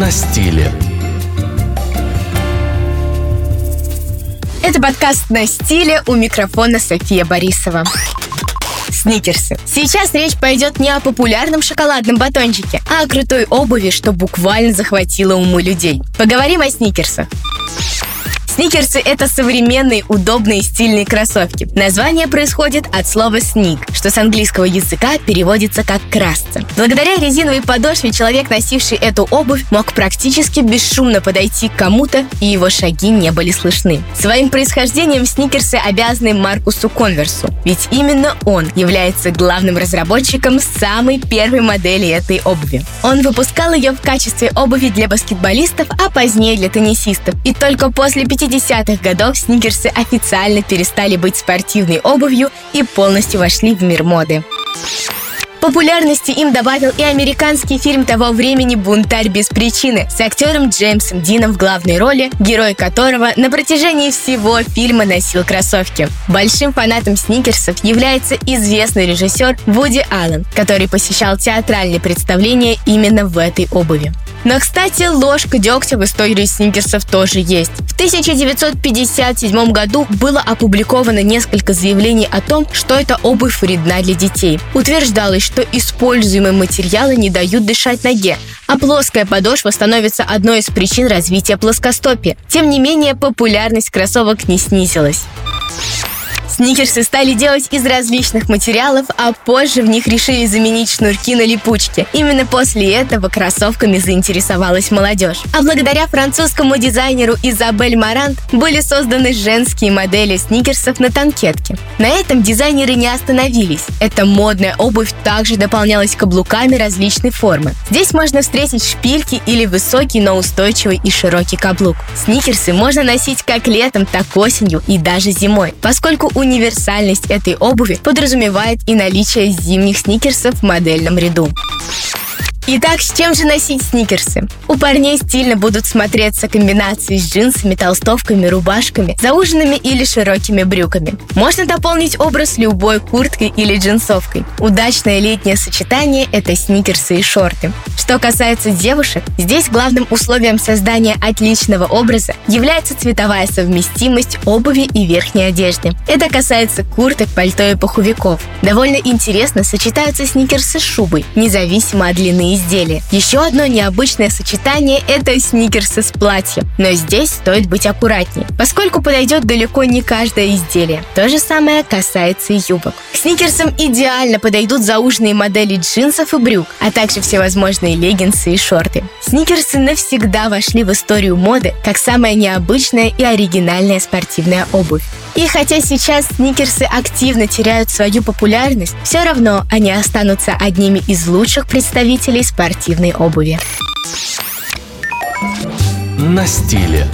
на стиле. Это подкаст «На стиле» у микрофона София Борисова. Сникерсы. Сейчас речь пойдет не о популярном шоколадном батончике, а о крутой обуви, что буквально захватило умы людей. Поговорим о сникерсах. Сникерсы — это современные, удобные, стильные кроссовки. Название происходит от слова «sneak», что с английского языка переводится как «красться». Благодаря резиновой подошве человек, носивший эту обувь, мог практически бесшумно подойти к кому-то, и его шаги не были слышны. Своим происхождением сникерсы обязаны Маркусу Конверсу, ведь именно он является главным разработчиком самой первой модели этой обуви. Он выпускал ее в качестве обуви для баскетболистов, а позднее для теннисистов. И только после 50 50-х годов сникерсы официально перестали быть спортивной обувью и полностью вошли в мир моды. Популярности им добавил и американский фильм того времени «Бунтарь без причины» с актером Джеймсом Дином в главной роли, герой которого на протяжении всего фильма носил кроссовки. Большим фанатом сникерсов является известный режиссер Вуди Аллен, который посещал театральные представления именно в этой обуви. Но, кстати, ложка дегтя в истории сникерсов тоже есть. В 1957 году было опубликовано несколько заявлений о том, что эта обувь вредна для детей. Утверждалось, что используемые материалы не дают дышать ноге, а плоская подошва становится одной из причин развития плоскостопия. Тем не менее, популярность кроссовок не снизилась. Сникерсы стали делать из различных материалов, а позже в них решили заменить шнурки на липучки. Именно после этого кроссовками заинтересовалась молодежь. А благодаря французскому дизайнеру Изабель Марант были созданы женские модели сникерсов на танкетке. На этом дизайнеры не остановились. Эта модная обувь также дополнялась каблуками различной формы. Здесь можно встретить шпильки или высокий, но устойчивый и широкий каблук. Сникерсы можно носить как летом, так осенью и даже зимой, поскольку у универсальность этой обуви подразумевает и наличие зимних сникерсов в модельном ряду. Итак, с чем же носить сникерсы? У парней стильно будут смотреться комбинации с джинсами, толстовками, рубашками, зауженными или широкими брюками. Можно дополнить образ любой курткой или джинсовкой. Удачное летнее сочетание – это сникерсы и шорты. Что касается девушек, здесь главным условием создания отличного образа является цветовая совместимость обуви и верхней одежды. Это касается курток, пальто и пуховиков. Довольно интересно сочетаются сникерсы с шубой, независимо от длины изделия. Еще одно необычное сочетание – это сникерсы с платьем. Но здесь стоит быть аккуратнее, поскольку подойдет далеко не каждое изделие. То же самое касается и юбок. К сникерсам идеально подойдут зауженные модели джинсов и брюк, а также всевозможные леггинсы и шорты. Сникерсы навсегда вошли в историю моды как самая необычная и оригинальная спортивная обувь. И хотя сейчас сникерсы активно теряют свою популярность, все равно они останутся одними из лучших представителей спортивной обуви. На стиле.